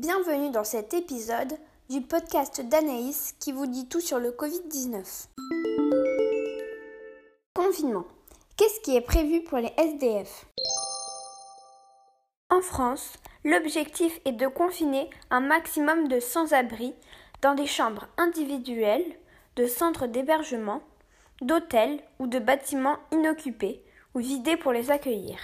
Bienvenue dans cet épisode du podcast d'Anaïs qui vous dit tout sur le Covid-19. Confinement. Qu'est-ce qui est prévu pour les SDF En France, l'objectif est de confiner un maximum de sans-abri dans des chambres individuelles, de centres d'hébergement, d'hôtels ou de bâtiments inoccupés ou vidés pour les accueillir.